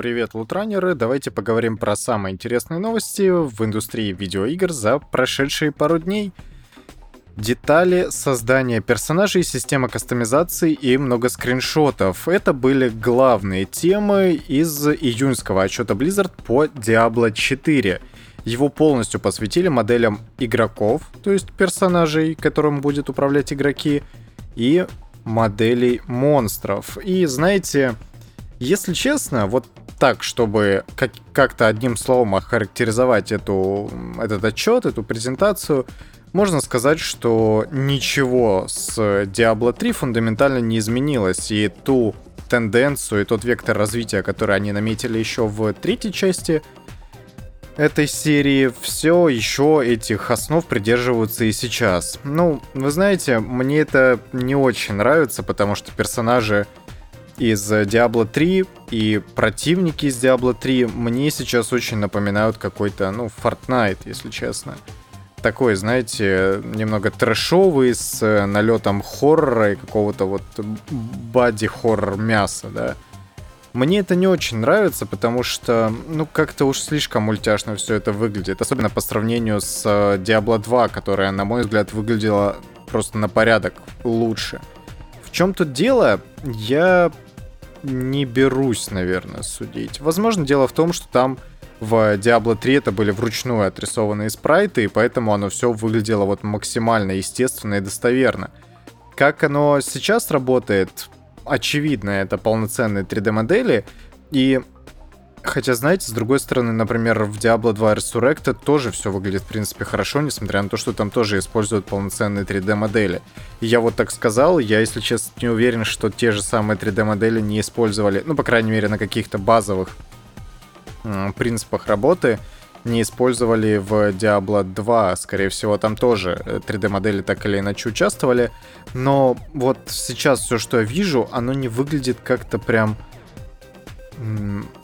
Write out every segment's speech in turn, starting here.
Привет, лутранеры! Давайте поговорим про самые интересные новости в индустрии видеоигр за прошедшие пару дней. Детали создания персонажей, система кастомизации и много скриншотов. Это были главные темы из июньского отчета Blizzard по Diablo 4. Его полностью посвятили моделям игроков, то есть персонажей, которым будет управлять игроки, и моделей монстров. И знаете, если честно, вот так, чтобы как- как-то одним словом охарактеризовать эту, этот отчет, эту презентацию, можно сказать, что ничего с Diablo 3 фундаментально не изменилось, и ту тенденцию и тот вектор развития, который они наметили еще в третьей части этой серии, все еще этих основ придерживаются и сейчас. Ну, вы знаете, мне это не очень нравится, потому что персонажи из Diablo 3 и противники из Diablo 3 мне сейчас очень напоминают какой-то, ну, Fortnite, если честно. Такой, знаете, немного трэшовый, с налетом хоррора и какого-то вот бади-хоррор мяса, да. Мне это не очень нравится, потому что, ну, как-то уж слишком мультяшно все это выглядит. Особенно по сравнению с Diablo 2, которая, на мой взгляд, выглядела просто на порядок лучше. В чем тут дело? Я не берусь, наверное, судить. Возможно, дело в том, что там в Diablo 3 это были вручную отрисованные спрайты, и поэтому оно все выглядело вот максимально естественно и достоверно. Как оно сейчас работает, очевидно, это полноценные 3D-модели, и Хотя, знаете, с другой стороны, например, в Diablo 2 Resurrected тоже все выглядит, в принципе, хорошо, несмотря на то, что там тоже используют полноценные 3D-модели. И я вот так сказал, я, если честно, не уверен, что те же самые 3D-модели не использовали, ну, по крайней мере, на каких-то базовых принципах работы, не использовали в Diablo 2. Скорее всего, там тоже 3D-модели так или иначе участвовали. Но вот сейчас все, что я вижу, оно не выглядит как-то прям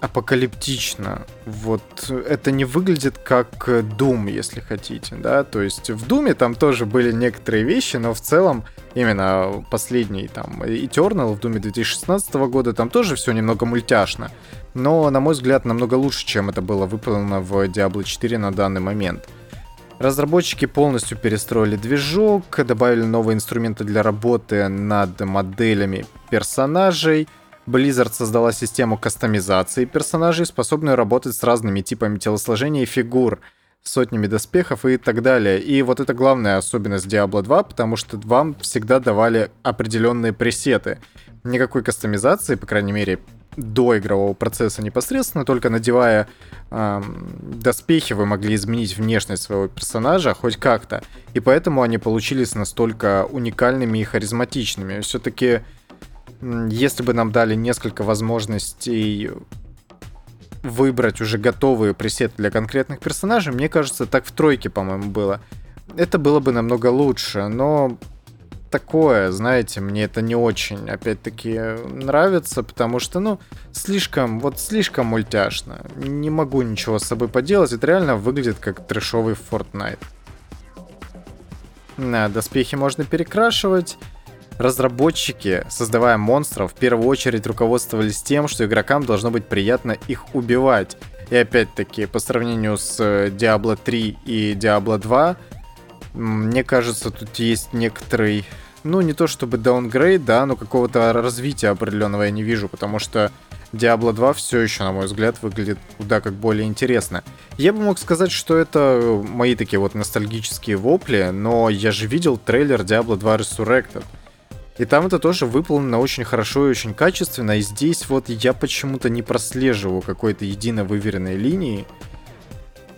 апокалиптично. Вот это не выглядит как Doom, если хотите, да, то есть в Думе там тоже были некоторые вещи, но в целом именно последний там Eternal в Думе 2016 года там тоже все немного мультяшно, но на мой взгляд намного лучше, чем это было выполнено в Diablo 4 на данный момент. Разработчики полностью перестроили движок, добавили новые инструменты для работы над моделями персонажей, Blizzard создала систему кастомизации персонажей, способную работать с разными типами телосложения и фигур, сотнями доспехов и так далее. И вот это главная особенность Diablo 2, потому что вам всегда давали определенные пресеты. Никакой кастомизации, по крайней мере, до игрового процесса непосредственно, только надевая э, доспехи, вы могли изменить внешность своего персонажа хоть как-то. И поэтому они получились настолько уникальными и харизматичными. Все-таки если бы нам дали несколько возможностей выбрать уже готовые пресеты для конкретных персонажей, мне кажется, так в тройке, по-моему, было. Это было бы намного лучше, но такое, знаете, мне это не очень, опять-таки, нравится, потому что, ну, слишком, вот слишком мультяшно. Не могу ничего с собой поделать, это реально выглядит как трешовый Fortnite. Да, доспехи можно перекрашивать, Разработчики, создавая монстров, в первую очередь руководствовались тем, что игрокам должно быть приятно их убивать. И опять-таки, по сравнению с э, Diablo 3 и Diablo 2, мне кажется, тут есть некоторый, ну не то чтобы даунгрейд, да, но какого-то развития определенного я не вижу, потому что Diablo 2 все еще, на мой взгляд, выглядит куда как более интересно. Я бы мог сказать, что это мои такие вот ностальгические вопли, но я же видел трейлер Diablo 2 Resurrected. И там это тоже выполнено очень хорошо и очень качественно. И здесь вот я почему-то не прослеживаю какой-то едино выверенной линии.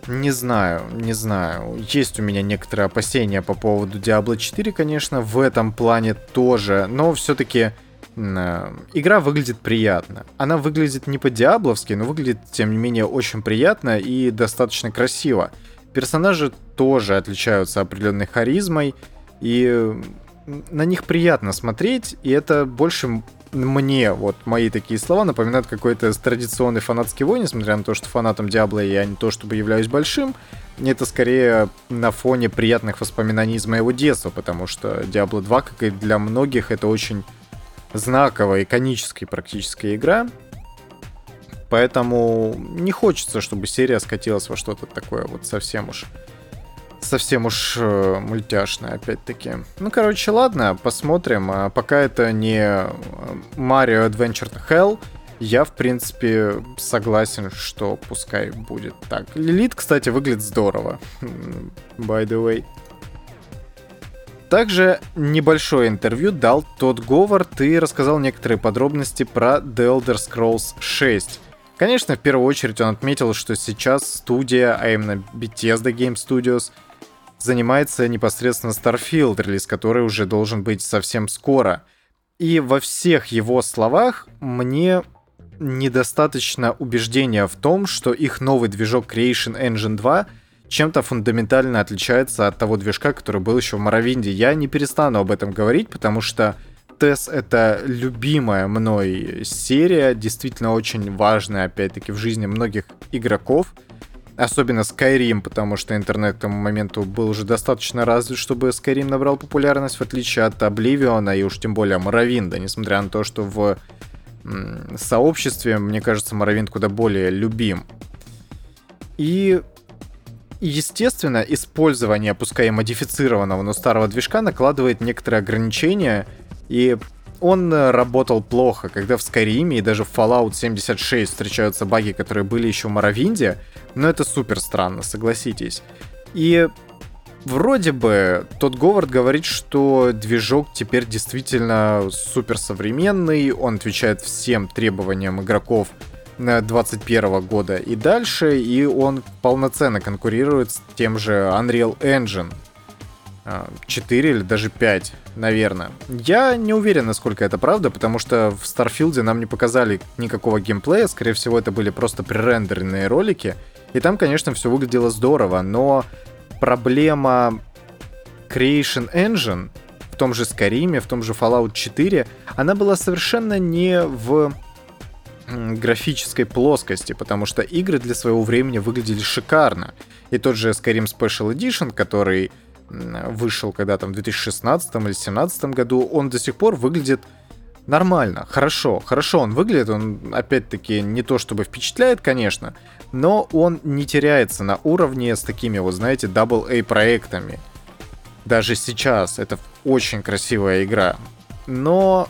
Не знаю, не знаю. Есть у меня некоторые опасения по поводу Diablo 4, конечно, в этом плане тоже. Но все-таки э, игра выглядит приятно. Она выглядит не по-диабловски, но выглядит, тем не менее, очень приятно и достаточно красиво. Персонажи тоже отличаются определенной харизмой. И на них приятно смотреть, и это больше мне, вот мои такие слова, напоминают какой-то традиционный фанатский вой, несмотря на то, что фанатом Диабло я не то чтобы являюсь большим, это скорее на фоне приятных воспоминаний из моего детства, потому что Diablo 2, как и для многих, это очень знаковая, иконическая практически игра. поэтому не хочется, чтобы серия скатилась во что-то такое вот совсем уж совсем уж э, мультяшное, опять-таки. Ну, короче, ладно, посмотрим. А пока это не э, Mario Adventure Hell, я, в принципе, согласен, что пускай будет так. Лилит, кстати, выглядит здорово. By the way. Также небольшое интервью дал тот Говард и рассказал некоторые подробности про The Elder Scrolls 6. Конечно, в первую очередь он отметил, что сейчас студия, а именно Bethesda Game Studios, занимается непосредственно Starfield, релиз который уже должен быть совсем скоро. И во всех его словах мне недостаточно убеждения в том, что их новый движок Creation Engine 2 чем-то фундаментально отличается от того движка, который был еще в Моровинде. Я не перестану об этом говорить, потому что TES — это любимая мной серия, действительно очень важная, опять-таки, в жизни многих игроков. Особенно Skyrim, потому что интернет к тому моменту был уже достаточно развит, чтобы Skyrim набрал популярность, в отличие от Oblivion и уж тем более Моровинда, несмотря на то, что в сообществе, мне кажется, Моровинд куда более любим. И естественно, использование, пускай и модифицированного, но старого движка накладывает некоторые ограничения, и он работал плохо, когда в Skyrim и даже в Fallout 76 встречаются баги, которые были еще в Моровинде, но это супер странно, согласитесь. И вроде бы тот Говард говорит, что движок теперь действительно супер современный, он отвечает всем требованиям игроков 2021 года и дальше, и он полноценно конкурирует с тем же Unreal Engine, 4 или даже 5, наверное. Я не уверен, насколько это правда, потому что в Старфилде нам не показали никакого геймплея, скорее всего, это были просто пререндеренные ролики, и там, конечно, все выглядело здорово, но проблема Creation Engine в том же Skyrim, в том же Fallout 4, она была совершенно не в графической плоскости, потому что игры для своего времени выглядели шикарно. И тот же Skyrim Special Edition, который вышел когда там в 2016 или 2017 году, он до сих пор выглядит нормально, хорошо, хорошо он выглядит, он опять-таки не то чтобы впечатляет, конечно, но он не теряется на уровне с такими вот, знаете, AA проектами. Даже сейчас это очень красивая игра. Но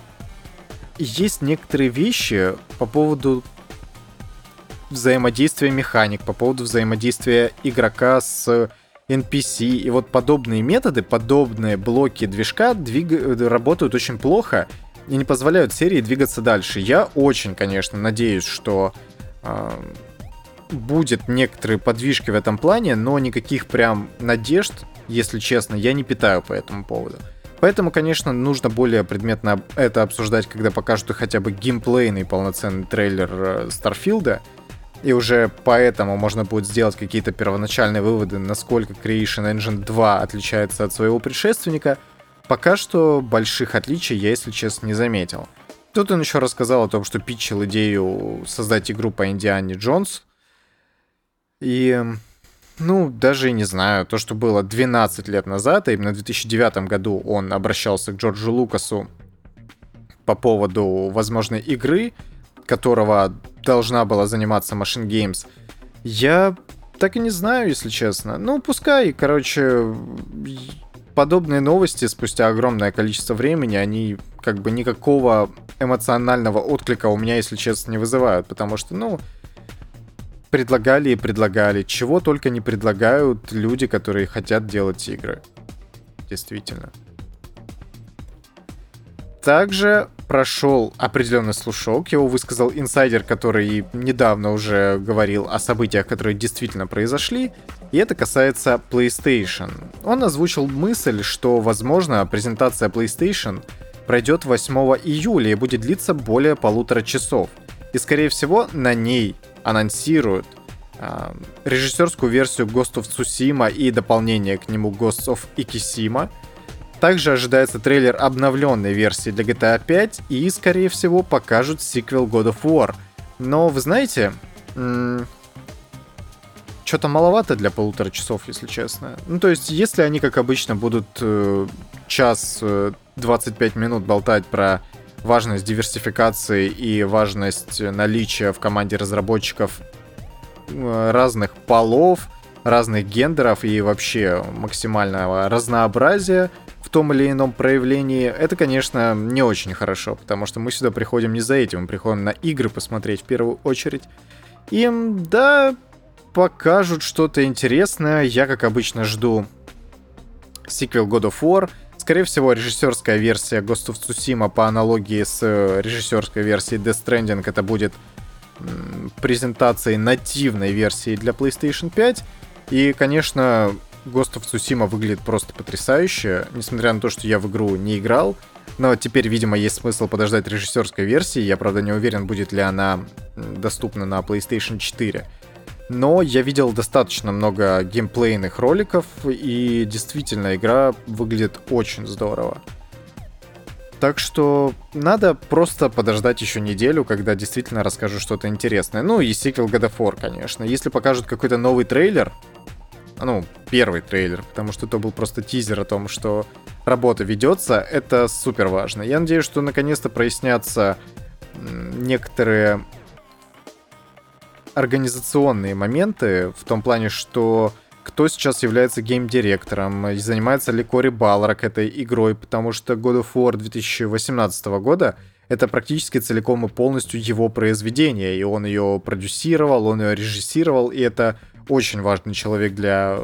есть некоторые вещи по поводу взаимодействия механик, по поводу взаимодействия игрока с NPC. И вот подобные методы, подобные блоки движка двиг... работают очень плохо и не позволяют серии двигаться дальше. Я очень, конечно, надеюсь, что э, будет некоторые подвижки в этом плане, но никаких прям надежд, если честно, я не питаю по этому поводу. Поэтому, конечно, нужно более предметно это обсуждать, когда покажут хотя бы геймплейный полноценный трейлер Старфилда. Э, и уже поэтому можно будет сделать какие-то первоначальные выводы, насколько Creation Engine 2 отличается от своего предшественника. Пока что больших отличий я, если честно, не заметил. Тут он еще рассказал о том, что питчил идею создать игру по Индиане Джонс. И, ну, даже не знаю, то, что было 12 лет назад, а именно в 2009 году он обращался к Джорджу Лукасу по поводу возможной игры, которого должна была заниматься Machine Games, я так и не знаю, если честно. Ну, пускай, короче, подобные новости спустя огромное количество времени, они как бы никакого эмоционального отклика у меня, если честно, не вызывают, потому что, ну, предлагали и предлагали. Чего только не предлагают люди, которые хотят делать игры. Действительно. Также прошел определенный слушок, его высказал инсайдер, который недавно уже говорил о событиях, которые действительно произошли, и это касается PlayStation. Он озвучил мысль, что, возможно, презентация PlayStation пройдет 8 июля и будет длиться более полутора часов. И, скорее всего, на ней анонсируют э, режиссерскую версию Ghost of Tsushima и дополнение к нему Ghost of Ikishima — также ожидается трейлер обновленной версии для GTA 5 и, скорее всего, покажут сиквел God of War. Но, вы знаете, что-то маловато для полутора часов, если честно. Ну, то есть, если они, как обычно, будут э, час э, 25 минут болтать про важность диверсификации и важность наличия в команде разработчиков э, разных полов, разных гендеров и вообще максимального разнообразия в том или ином проявлении, это, конечно, не очень хорошо, потому что мы сюда приходим не за этим, мы приходим на игры посмотреть в первую очередь. Им, да, покажут что-то интересное. Я, как обычно, жду сиквел God of War. Скорее всего, режиссерская версия Ghost of Tsushima по аналогии с э, режиссерской версией Death Stranding это будет презентацией нативной версии для PlayStation 5. И, конечно, Ghost of Tsushima выглядит просто потрясающе, несмотря на то, что я в игру не играл. Но теперь, видимо, есть смысл подождать режиссерской версии. Я, правда, не уверен, будет ли она доступна на PlayStation 4. Но я видел достаточно много геймплейных роликов, и действительно игра выглядит очень здорово. Так что надо просто подождать еще неделю, когда действительно расскажу что-то интересное. Ну и сиквел God of War, конечно. Если покажут какой-то новый трейлер, ну, первый трейлер, потому что это был просто тизер о том, что работа ведется, это супер важно. Я надеюсь, что наконец-то прояснятся некоторые организационные моменты в том плане, что кто сейчас является гейм-директором, и занимается ли Кори Балрак этой игрой, потому что God of War 2018 года это практически целиком и полностью его произведение, и он ее продюсировал, он ее режиссировал, и это очень важный человек для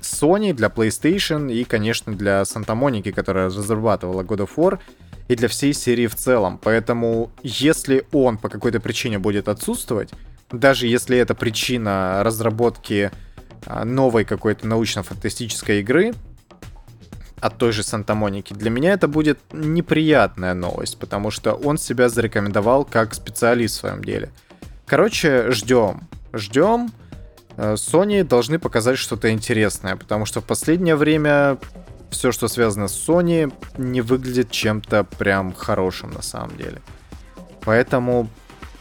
Sony, для PlayStation и, конечно, для Santa Monica, которая разрабатывала God of War, и для всей серии в целом. Поэтому, если он по какой-то причине будет отсутствовать, даже если это причина разработки а, новой какой-то научно-фантастической игры от той же Санта-Моники, для меня это будет неприятная новость, потому что он себя зарекомендовал как специалист в своем деле. Короче, ждем. Ждем. Э, Sony должны показать что-то интересное, потому что в последнее время все, что связано с Sony, не выглядит чем-то прям хорошим на самом деле. Поэтому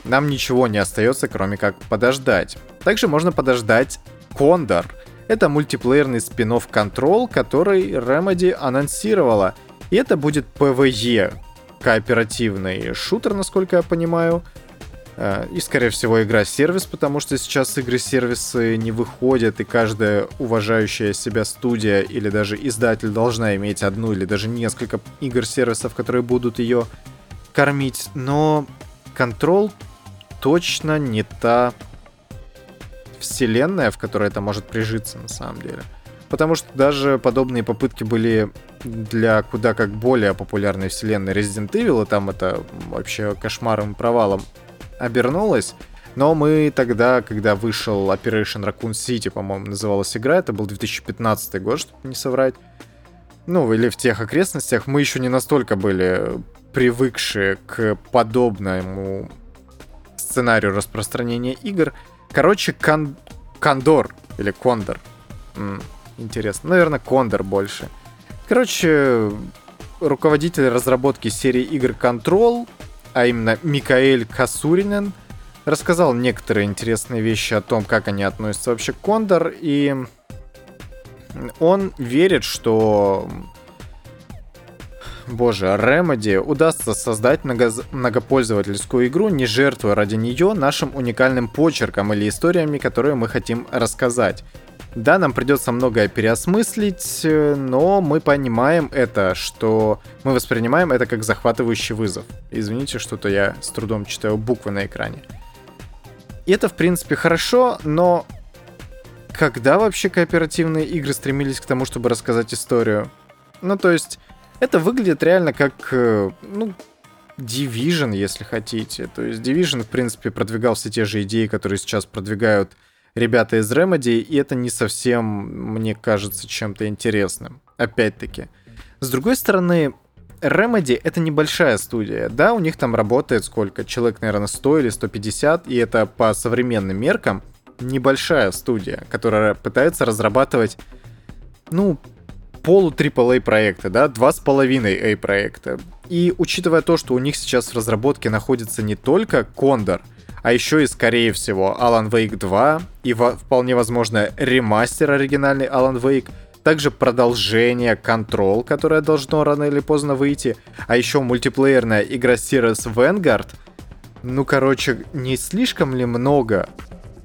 нам ничего не остается, кроме как подождать. Также можно подождать Кондор. Это мультиплеерный спин Control, который Remedy анонсировала. И это будет PvE, кооперативный шутер, насколько я понимаю. Э, и, скорее всего, игра-сервис, потому что сейчас игры-сервисы не выходят, и каждая уважающая себя студия или даже издатель должна иметь одну или даже несколько игр-сервисов, которые будут ее кормить. Но Control точно не та вселенная, в которой это может прижиться на самом деле. Потому что даже подобные попытки были для куда как более популярной вселенной Resident Evil, и там это вообще кошмаром и провалом обернулось. Но мы тогда, когда вышел Operation Raccoon City, по-моему, называлась игра, это был 2015 год, чтобы не соврать. Ну, или в тех окрестностях, мы еще не настолько были привыкшие к подобному сценарию распространения игр. Короче, кон... Кондор или Кондор. М-м, интересно. Наверное, Кондор больше. Короче, руководитель разработки серии игр Control, а именно Микаэль Касуринен, рассказал некоторые интересные вещи о том, как они относятся вообще к Кондор, и он верит, что боже, Remedy удастся создать много многопользовательскую игру, не жертвуя ради нее нашим уникальным почерком или историями, которые мы хотим рассказать. Да, нам придется многое переосмыслить, но мы понимаем это, что мы воспринимаем это как захватывающий вызов. Извините, что-то я с трудом читаю буквы на экране. И это, в принципе, хорошо, но когда вообще кооперативные игры стремились к тому, чтобы рассказать историю? Ну, то есть, это выглядит реально как, э, ну, Division, если хотите. То есть Division, в принципе, продвигал все те же идеи, которые сейчас продвигают ребята из Remedy, и это не совсем, мне кажется, чем-то интересным. Опять-таки. С другой стороны, Remedy — это небольшая студия. Да, у них там работает сколько? Человек, наверное, 100 или 150, и это по современным меркам небольшая студия, которая пытается разрабатывать, ну, полу AAA проекта, да, два с половиной A проекта. И учитывая то, что у них сейчас в разработке находится не только Кондор, а еще и, скорее всего, Alan Wake 2 и вполне возможно ремастер оригинальный Alan Wake, также продолжение Control, которое должно рано или поздно выйти, а еще мультиплеерная игра Sirius Vanguard. Ну, короче, не слишком ли много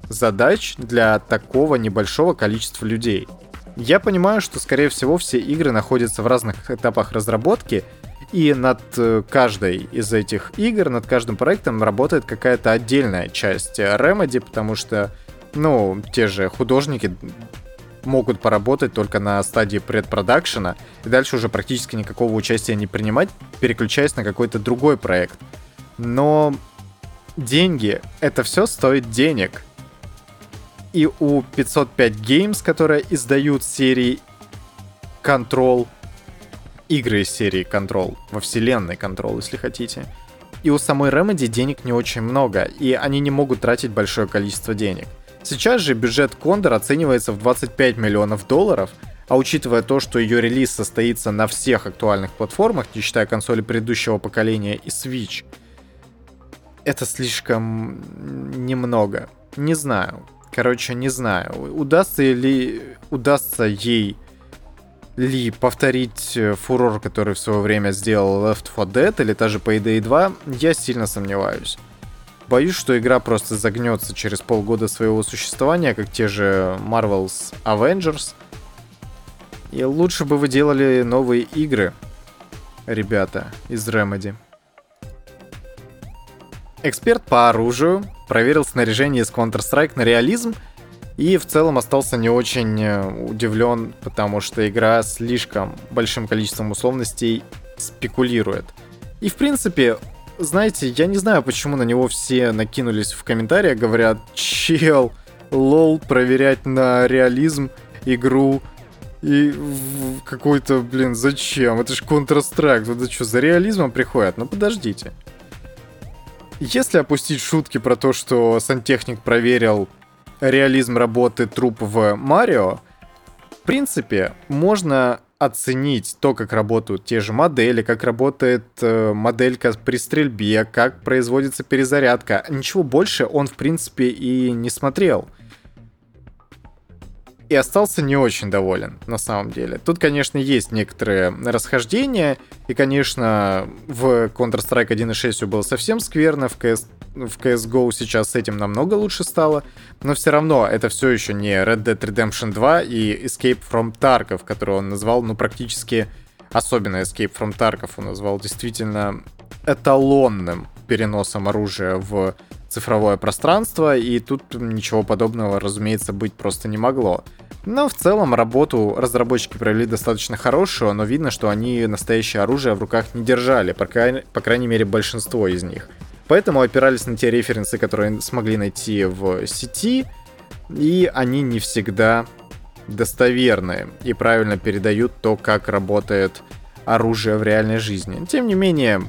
задач для такого небольшого количества людей? Я понимаю, что, скорее всего, все игры находятся в разных этапах разработки, и над э, каждой из этих игр, над каждым проектом работает какая-то отдельная часть Remedy, потому что, ну, те же художники могут поработать только на стадии предпродакшена, и дальше уже практически никакого участия не принимать, переключаясь на какой-то другой проект. Но деньги, это все стоит денег. И у 505 Games, которые издают серии Control, игры из серии Control, во вселенной Control, если хотите. И у самой Remedy денег не очень много, и они не могут тратить большое количество денег. Сейчас же бюджет Condor оценивается в 25 миллионов долларов, а учитывая то, что ее релиз состоится на всех актуальных платформах, не считая консоли предыдущего поколения и Switch, это слишком немного. Не знаю. Короче, не знаю. Удастся ли удастся ей ли повторить э, фурор, который в свое время сделал Left 4 Dead или та же Payday 2, я сильно сомневаюсь. Боюсь, что игра просто загнется через полгода своего существования, как те же Marvel's Avengers. И лучше бы вы делали новые игры, ребята, из Remedy. Эксперт по оружию проверил снаряжение из Counter-Strike на реализм и в целом остался не очень э, удивлен, потому что игра слишком большим количеством условностей спекулирует. И в принципе, знаете, я не знаю, почему на него все накинулись в комментариях, говорят, чел, лол, проверять на реализм игру. И какой-то, блин, зачем? Это же Counter-Strike, это что, за реализмом приходят? Ну подождите. Если опустить шутки про то, что сантехник проверил реализм работы труп в Марио, в принципе, можно оценить то, как работают те же модели, как работает э, моделька при стрельбе, как производится перезарядка. Ничего больше он, в принципе, и не смотрел и остался не очень доволен, на самом деле. Тут, конечно, есть некоторые расхождения, и, конечно, в Counter-Strike 1.6 все было совсем скверно, в, CS, в CSGO сейчас с этим намного лучше стало, но все равно это все еще не Red Dead Redemption 2 и Escape from Tarkov, который он назвал, ну, практически, особенно Escape from Tarkov он назвал действительно эталонным переносом оружия в цифровое пространство, и тут ничего подобного, разумеется, быть просто не могло. Но в целом работу разработчики провели достаточно хорошую, но видно, что они настоящее оружие в руках не держали, по, крайней, по крайней мере большинство из них. Поэтому опирались на те референсы, которые смогли найти в сети, и они не всегда достоверны и правильно передают то, как работает оружие в реальной жизни. Тем не менее,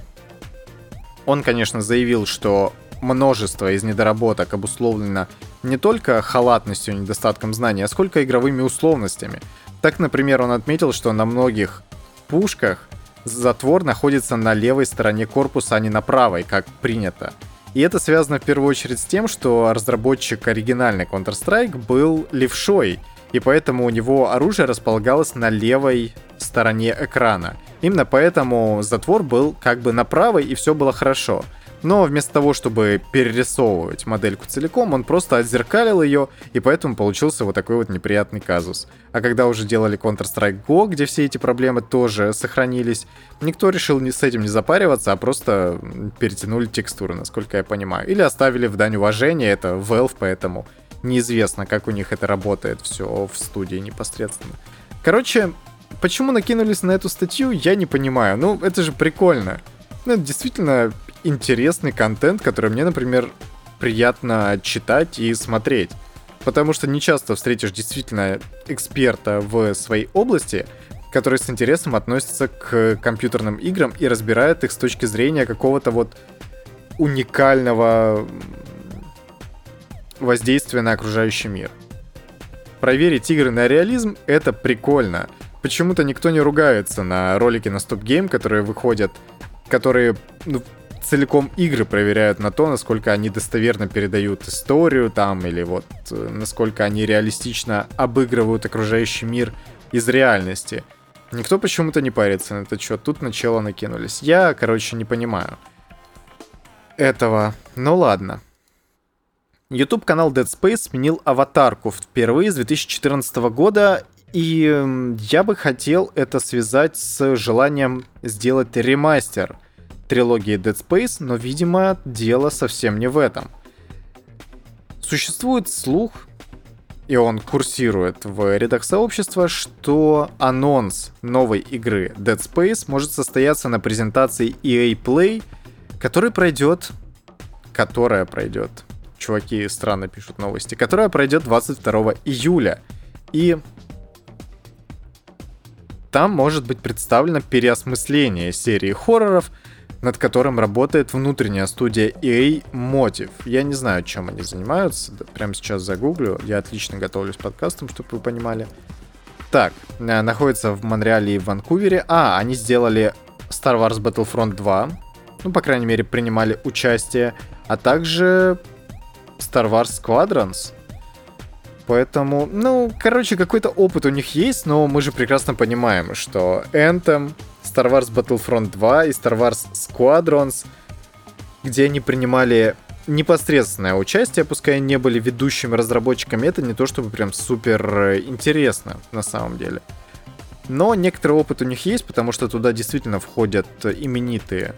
он, конечно, заявил, что множество из недоработок обусловлено не только халатностью и недостатком знаний, а сколько игровыми условностями. Так, например, он отметил, что на многих пушках затвор находится на левой стороне корпуса, а не на правой, как принято. И это связано в первую очередь с тем, что разработчик оригинальной Counter-Strike был левшой, и поэтому у него оружие располагалось на левой стороне экрана. Именно поэтому затвор был как бы на правой, и все было хорошо. Но вместо того, чтобы перерисовывать модельку целиком, он просто отзеркалил ее, и поэтому получился вот такой вот неприятный казус. А когда уже делали Counter-Strike Go, где все эти проблемы тоже сохранились, никто решил с этим не запариваться, а просто перетянули текстуры, насколько я понимаю. Или оставили в дань уважения, это Valve, поэтому неизвестно, как у них это работает все в студии непосредственно. Короче, почему накинулись на эту статью, я не понимаю. Ну, это же прикольно. Ну, это действительно интересный контент, который мне, например, приятно читать и смотреть. Потому что не часто встретишь действительно эксперта в своей области, который с интересом относится к компьютерным играм и разбирает их с точки зрения какого-то вот уникального воздействия на окружающий мир. Проверить игры на реализм — это прикольно. Почему-то никто не ругается на ролики на Stop Game, которые выходят, которые ну, целиком игры проверяют на то, насколько они достоверно передают историю там, или вот э, насколько они реалистично обыгрывают окружающий мир из реальности. Никто почему-то не парится на это что, тут начало накинулись. Я, короче, не понимаю этого. Ну ладно. YouTube канал Dead Space сменил аватарку впервые с 2014 года, и я бы хотел это связать с желанием сделать ремастер трилогии Dead Space, но, видимо, дело совсем не в этом. Существует слух, и он курсирует в рядах сообщества, что анонс новой игры Dead Space может состояться на презентации EA Play, который пройдет, которая пройдет чуваки странно пишут новости, которая пройдет 22 июля. И там может быть представлено переосмысление серии хорроров, над которым работает внутренняя студия EA Motive. Я не знаю, чем они занимаются, прямо сейчас загуглю. Я отлично готовлюсь к подкастам, чтобы вы понимали. Так, э, находится в Монреале и в Ванкувере. А, они сделали Star Wars Battlefront 2. Ну, по крайней мере, принимали участие. А также Star Wars Squadrons. Поэтому, ну, короче, какой-то опыт у них есть, но мы же прекрасно понимаем, что Anthem, Star Wars Battlefront 2 и Star Wars Squadrons, где они принимали непосредственное участие, пускай не были ведущими разработчиками, это не то чтобы прям супер интересно на самом деле. Но некоторый опыт у них есть, потому что туда действительно входят именитые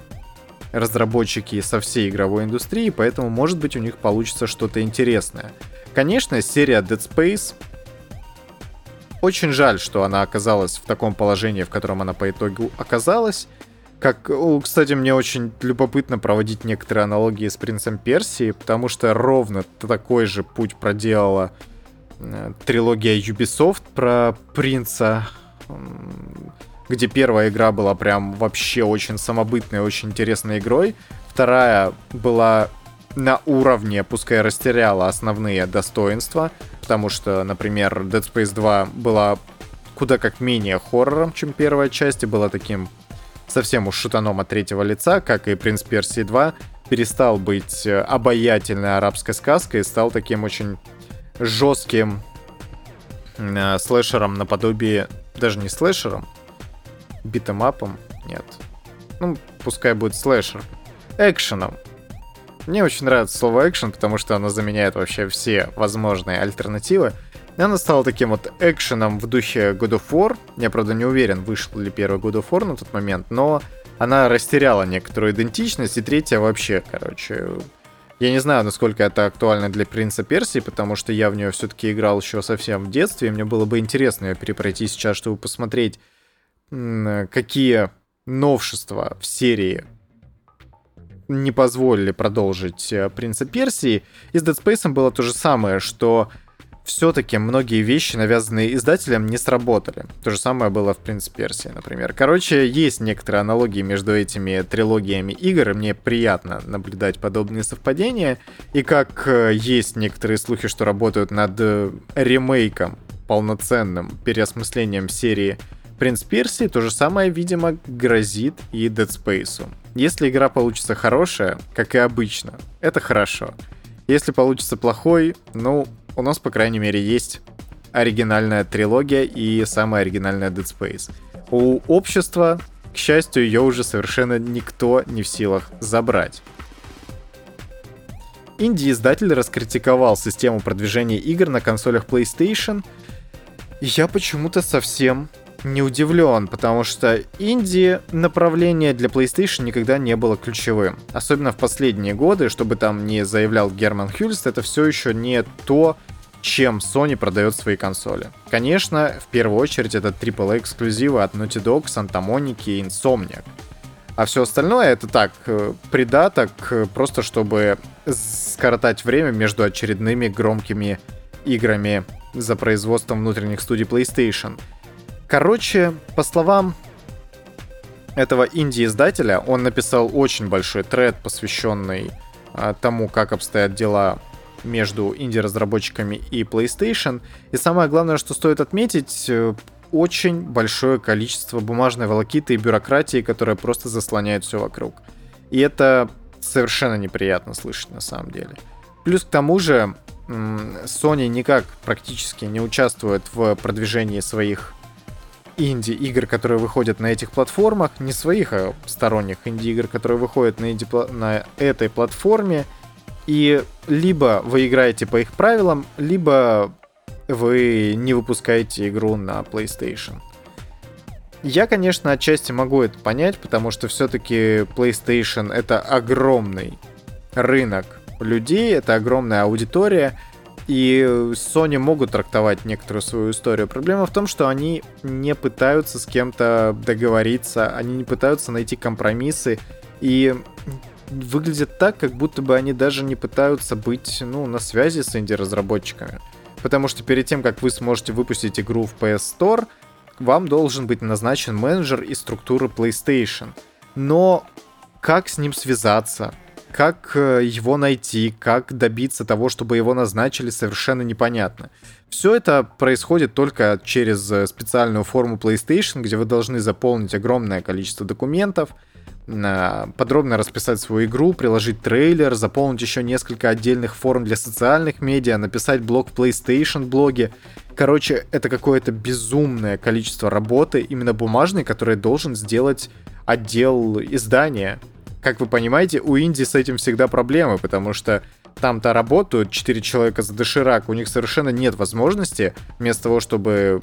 разработчики со всей игровой индустрии, поэтому, может быть, у них получится что-то интересное. Конечно, серия Dead Space очень жаль, что она оказалась в таком положении, в котором она по итогу оказалась. Как, кстати, мне очень любопытно проводить некоторые аналогии с Принцем Персии, потому что ровно такой же путь проделала э, трилогия Ubisoft про принца где первая игра была прям вообще очень самобытной, очень интересной игрой. Вторая была на уровне, пускай растеряла основные достоинства, потому что, например, Dead Space 2 была куда как менее хоррором, чем первая часть, и была таким совсем уж шутаном от третьего лица, как и Принц Персии 2, перестал быть э, обаятельной арабской сказкой и стал таким очень жестким э, слэшером наподобие, даже не слэшером, битэмапом? Нет. Ну, пускай будет слэшер. Экшеном. Мне очень нравится слово экшен, потому что оно заменяет вообще все возможные альтернативы. И оно стало таким вот экшеном в духе God of War. Я, правда, не уверен, вышел ли первый God of War на тот момент, но она растеряла некоторую идентичность, и третья вообще, короче... Я не знаю, насколько это актуально для Принца Персии, потому что я в нее все-таки играл еще совсем в детстве, и мне было бы интересно ее перепройти сейчас, чтобы посмотреть, какие новшества в серии не позволили продолжить э, Принца Персии. И с Dead Space было то же самое, что все-таки многие вещи, навязанные издателем, не сработали. То же самое было в Принце Персии, например. Короче, есть некоторые аналогии между этими трилогиями игр, и мне приятно наблюдать подобные совпадения. И как э, есть некоторые слухи, что работают над э, ремейком, полноценным переосмыслением серии Принц Персии то же самое, видимо, грозит и Dead Space. Если игра получится хорошая, как и обычно, это хорошо. Если получится плохой, ну, у нас, по крайней мере, есть оригинальная трилогия и самая оригинальная Dead Space. У общества, к счастью, ее уже совершенно никто не в силах забрать. Инди-издатель раскритиковал систему продвижения игр на консолях PlayStation. И я почему-то совсем не удивлен, потому что инди направление для PlayStation никогда не было ключевым. Особенно в последние годы, чтобы там не заявлял Герман Хюльст, это все еще не то, чем Sony продает свои консоли. Конечно, в первую очередь это AAA эксклюзивы от Naughty Dog, Santa Monica и Insomniac. А все остальное это так, э, придаток, э, просто чтобы скоротать время между очередными громкими играми за производством внутренних студий PlayStation. Короче, по словам этого инди-издателя, он написал очень большой тред, посвященный а, тому, как обстоят дела между инди-разработчиками и PlayStation. И самое главное, что стоит отметить, э, очень большое количество бумажной волокиты и бюрократии, которая просто заслоняет все вокруг. И это совершенно неприятно слышать на самом деле. Плюс к тому же Sony никак практически не участвует в продвижении своих инди-игр, которые выходят на этих платформах, не своих, а сторонних инди-игр, которые выходят на, инди на этой платформе, и либо вы играете по их правилам, либо вы не выпускаете игру на PlayStation. Я, конечно, отчасти могу это понять, потому что все-таки PlayStation это огромный рынок людей, это огромная аудитория, и Sony могут трактовать некоторую свою историю. Проблема в том, что они не пытаются с кем-то договориться, они не пытаются найти компромиссы, и выглядит так, как будто бы они даже не пытаются быть, ну, на связи с инди-разработчиками. Потому что перед тем, как вы сможете выпустить игру в PS Store, вам должен быть назначен менеджер из структуры PlayStation. Но как с ним связаться? Как э, его найти, как добиться того, чтобы его назначили, совершенно непонятно. Все это происходит только через э, специальную форму PlayStation, где вы должны заполнить огромное количество документов, подробно расписать свою игру, приложить трейлер, заполнить еще несколько отдельных форм для социальных медиа, написать блог в PlayStation блоге. Короче, это какое-то безумное количество работы, именно бумажной, которое должен сделать отдел издания. Как вы понимаете, у Инди с этим всегда проблемы, потому что там-то работают 4 человека за доширак, у них совершенно нет возможности вместо того, чтобы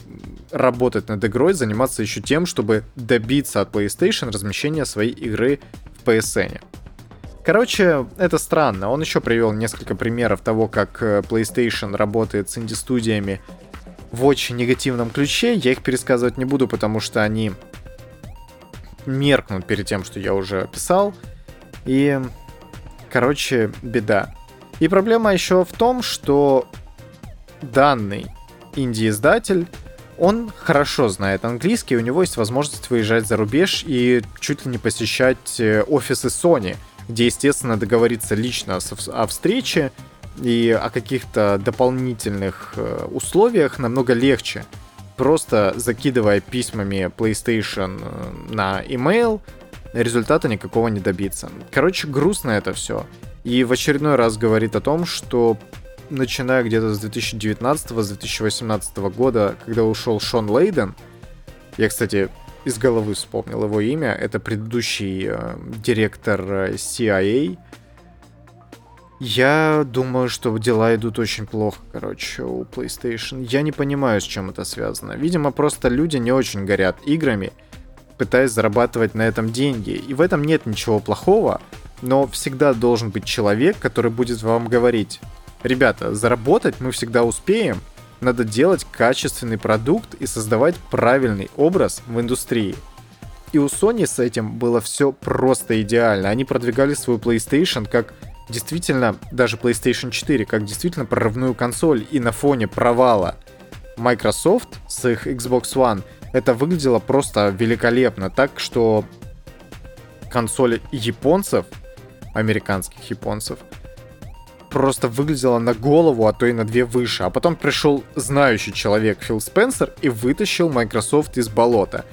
работать над игрой, заниматься еще тем, чтобы добиться от PlayStation размещения своей игры в PSN. Короче, это странно. Он еще привел несколько примеров того, как э, PlayStation работает с инди-студиями в очень негативном ключе. Я их пересказывать не буду, потому что они меркнут перед тем, что я уже описал. И, короче, беда. И проблема еще в том, что данный инди-издатель, он хорошо знает английский, у него есть возможность выезжать за рубеж и чуть ли не посещать э, офисы Sony, где, естественно, договориться лично о встрече и о каких-то дополнительных э, условиях намного легче. Просто закидывая письмами PlayStation э, на email, результата никакого не добиться. Короче, грустно это все. И в очередной раз говорит о том, что начиная где-то с 2019-2018 года, когда ушел Шон Лейден, я, кстати, из головы вспомнил его имя, это предыдущий э, директор э, CIA, я думаю, что дела идут очень плохо, короче, у PlayStation. Я не понимаю, с чем это связано. Видимо, просто люди не очень горят играми, пытаясь зарабатывать на этом деньги. И в этом нет ничего плохого, но всегда должен быть человек, который будет вам говорить, ребята, заработать мы всегда успеем, надо делать качественный продукт и создавать правильный образ в индустрии. И у Sony с этим было все просто идеально. Они продвигали свою PlayStation как действительно, даже PlayStation 4, как действительно прорывную консоль. И на фоне провала Microsoft с их Xbox One это выглядело просто великолепно. Так что консоль японцев американских японцев, просто выглядела на голову, а то и на две выше. А потом пришел знающий человек Фил Спенсер и вытащил Microsoft из болота.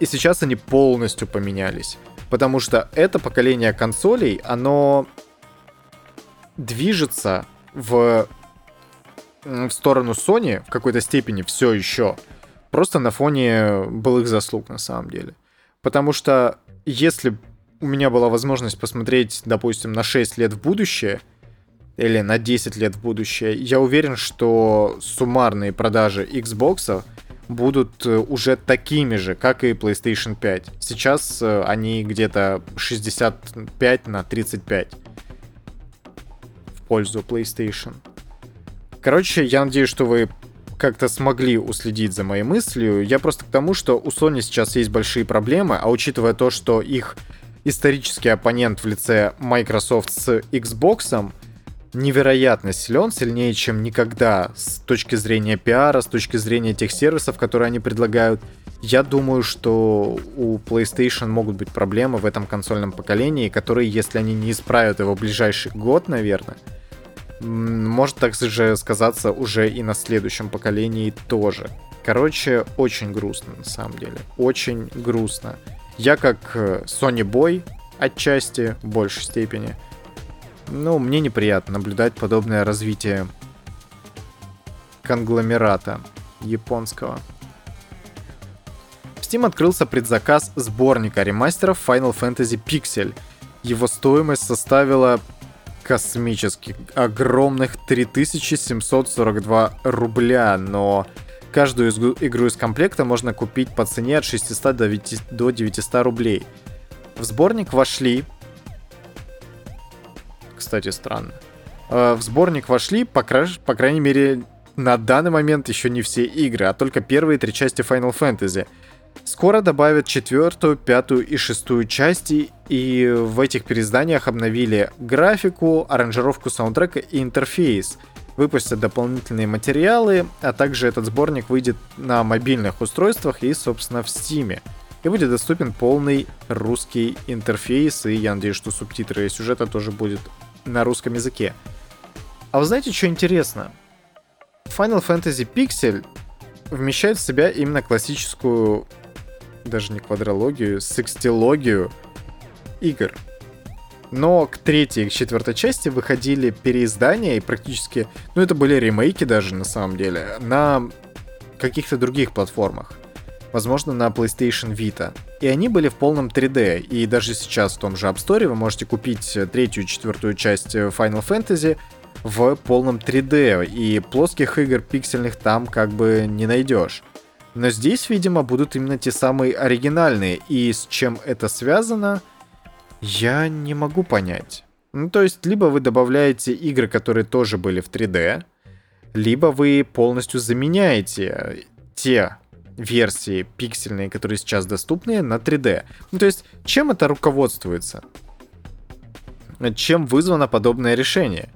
И сейчас они полностью поменялись. Потому что это поколение консолей, оно движется в, в сторону Sony в какой-то степени все еще. Просто на фоне былых заслуг на самом деле. Потому что если у меня была возможность посмотреть, допустим, на 6 лет в будущее, или на 10 лет в будущее, я уверен, что суммарные продажи Xbox будут э, уже такими же, как и PlayStation 5. Сейчас э, они где-то 65 на 35 в пользу PlayStation. Короче, я надеюсь, что вы как-то смогли уследить за моей мыслью. Я просто к тому, что у Sony сейчас есть большие проблемы, а учитывая то, что их исторический оппонент в лице Microsoft с Xbox невероятно силен, сильнее, чем никогда с точки зрения пиара, с точки зрения тех сервисов, которые они предлагают. Я думаю, что у PlayStation могут быть проблемы в этом консольном поколении, которые, если они не исправят его в ближайший год, наверное, может так же сказаться уже и на следующем поколении тоже. Короче, очень грустно на самом деле. Очень грустно. Я как э, Sony Boy, отчасти, в большей степени, ну, мне неприятно наблюдать подобное развитие конгломерата японского. Steam открылся предзаказ сборника ремастеров Final Fantasy Pixel. Его стоимость составила космических огромных 3742 рубля, но каждую игру из комплекта можно купить по цене от 600 до 900 рублей. В сборник вошли... Кстати, странно. Э, в сборник вошли, по, кра... по крайней мере, на данный момент еще не все игры, а только первые три части Final Fantasy. Скоро добавят четвертую, пятую и шестую части, и в этих переизданиях обновили графику, аранжировку саундтрека и интерфейс. Выпустят дополнительные материалы, а также этот сборник выйдет на мобильных устройствах и, собственно, в Steam. И будет доступен полный русский интерфейс, и я надеюсь, что субтитры сюжета тоже будет на русском языке. А вы знаете, что интересно? Final Fantasy Pixel вмещает в себя именно классическую, даже не квадрологию, секстилогию игр. Но к третьей и к четвертой части выходили переиздания и практически, ну это были ремейки даже на самом деле, на каких-то других платформах. Возможно, на PlayStation Vita. И они были в полном 3D. И даже сейчас в том же App Store вы можете купить третью и четвертую часть Final Fantasy в полном 3D, и плоских игр пиксельных там как бы не найдешь. Но здесь, видимо, будут именно те самые оригинальные, и с чем это связано, я не могу понять. Ну, то есть, либо вы добавляете игры, которые тоже были в 3D, либо вы полностью заменяете те версии пиксельные, которые сейчас доступны, на 3D. Ну, то есть, чем это руководствуется? Чем вызвано подобное решение?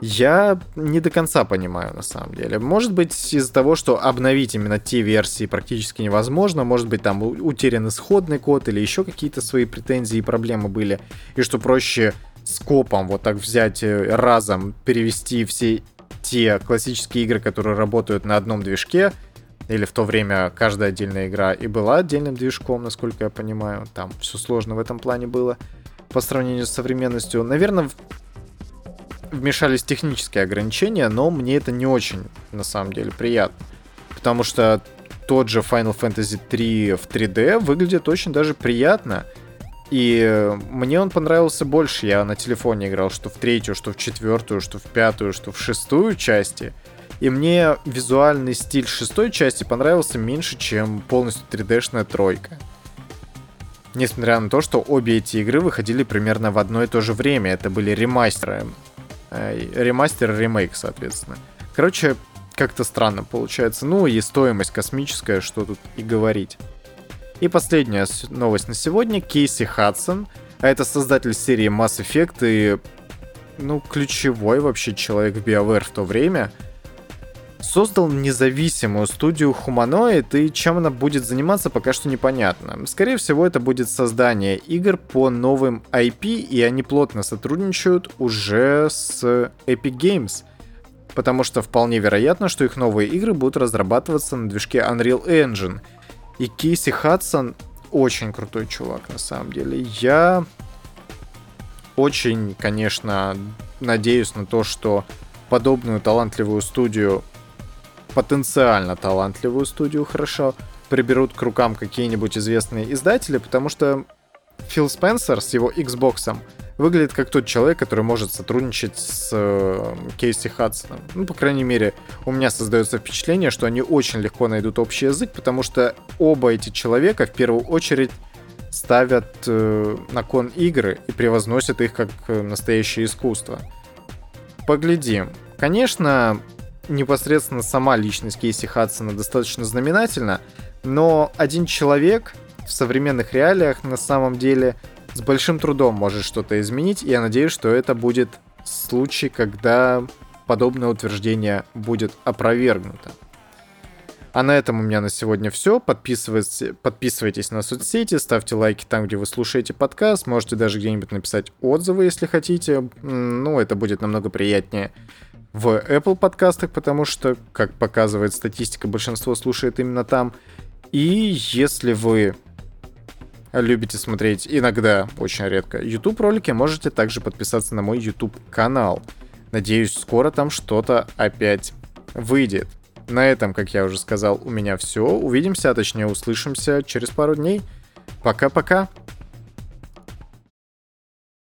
Я не до конца понимаю, на самом деле. Может быть, из-за того, что обновить именно те версии практически невозможно, может быть, там утерян исходный код или еще какие-то свои претензии и проблемы были, и что проще скопом вот так взять э, разом, перевести все те классические игры, которые работают на одном движке, или в то время каждая отдельная игра и была отдельным движком, насколько я понимаю. Там все сложно в этом плане было по сравнению с современностью. Наверное, вмешались технические ограничения, но мне это не очень, на самом деле, приятно. Потому что тот же Final Fantasy 3 в 3D выглядит очень даже приятно. И мне он понравился больше. Я на телефоне играл что в третью, что в четвертую, что в пятую, что в шестую части. И мне визуальный стиль шестой части понравился меньше, чем полностью 3D-шная тройка. Несмотря на то, что обе эти игры выходили примерно в одно и то же время. Это были ремастеры. Э, ремастер, ремейк, соответственно. Короче, как-то странно получается. Ну и стоимость космическая, что тут и говорить. И последняя новость на сегодня. Кейси Хадсон, а это создатель серии Mass Effect и, ну, ключевой вообще человек в BioWare в то время — создал независимую студию Humanoid, и чем она будет заниматься, пока что непонятно. Скорее всего, это будет создание игр по новым IP, и они плотно сотрудничают уже с Epic Games. Потому что вполне вероятно, что их новые игры будут разрабатываться на движке Unreal Engine. И Кейси Хадсон очень крутой чувак, на самом деле. Я очень, конечно, надеюсь на то, что подобную талантливую студию потенциально талантливую студию хорошо, приберут к рукам какие-нибудь известные издатели, потому что Фил Спенсер с его Xbox выглядит как тот человек, который может сотрудничать с э, Кейси Хадсоном. Ну, по крайней мере, у меня создается впечатление, что они очень легко найдут общий язык, потому что оба эти человека в первую очередь ставят э, на кон игры и превозносят их как э, настоящее искусство. Поглядим. Конечно, непосредственно сама личность Кейси Хадсона достаточно знаменательна, но один человек в современных реалиях на самом деле с большим трудом может что-то изменить, и я надеюсь, что это будет случай, когда подобное утверждение будет опровергнуто. А на этом у меня на сегодня все. Подписывайтесь, подписывайтесь на соцсети, ставьте лайки там, где вы слушаете подкаст. Можете даже где-нибудь написать отзывы, если хотите. Ну, это будет намного приятнее в Apple подкастах, потому что, как показывает статистика, большинство слушает именно там. И если вы любите смотреть иногда, очень редко, YouTube ролики, можете также подписаться на мой YouTube канал. Надеюсь, скоро там что-то опять выйдет. На этом, как я уже сказал, у меня все. Увидимся, а точнее услышимся через пару дней. Пока-пока.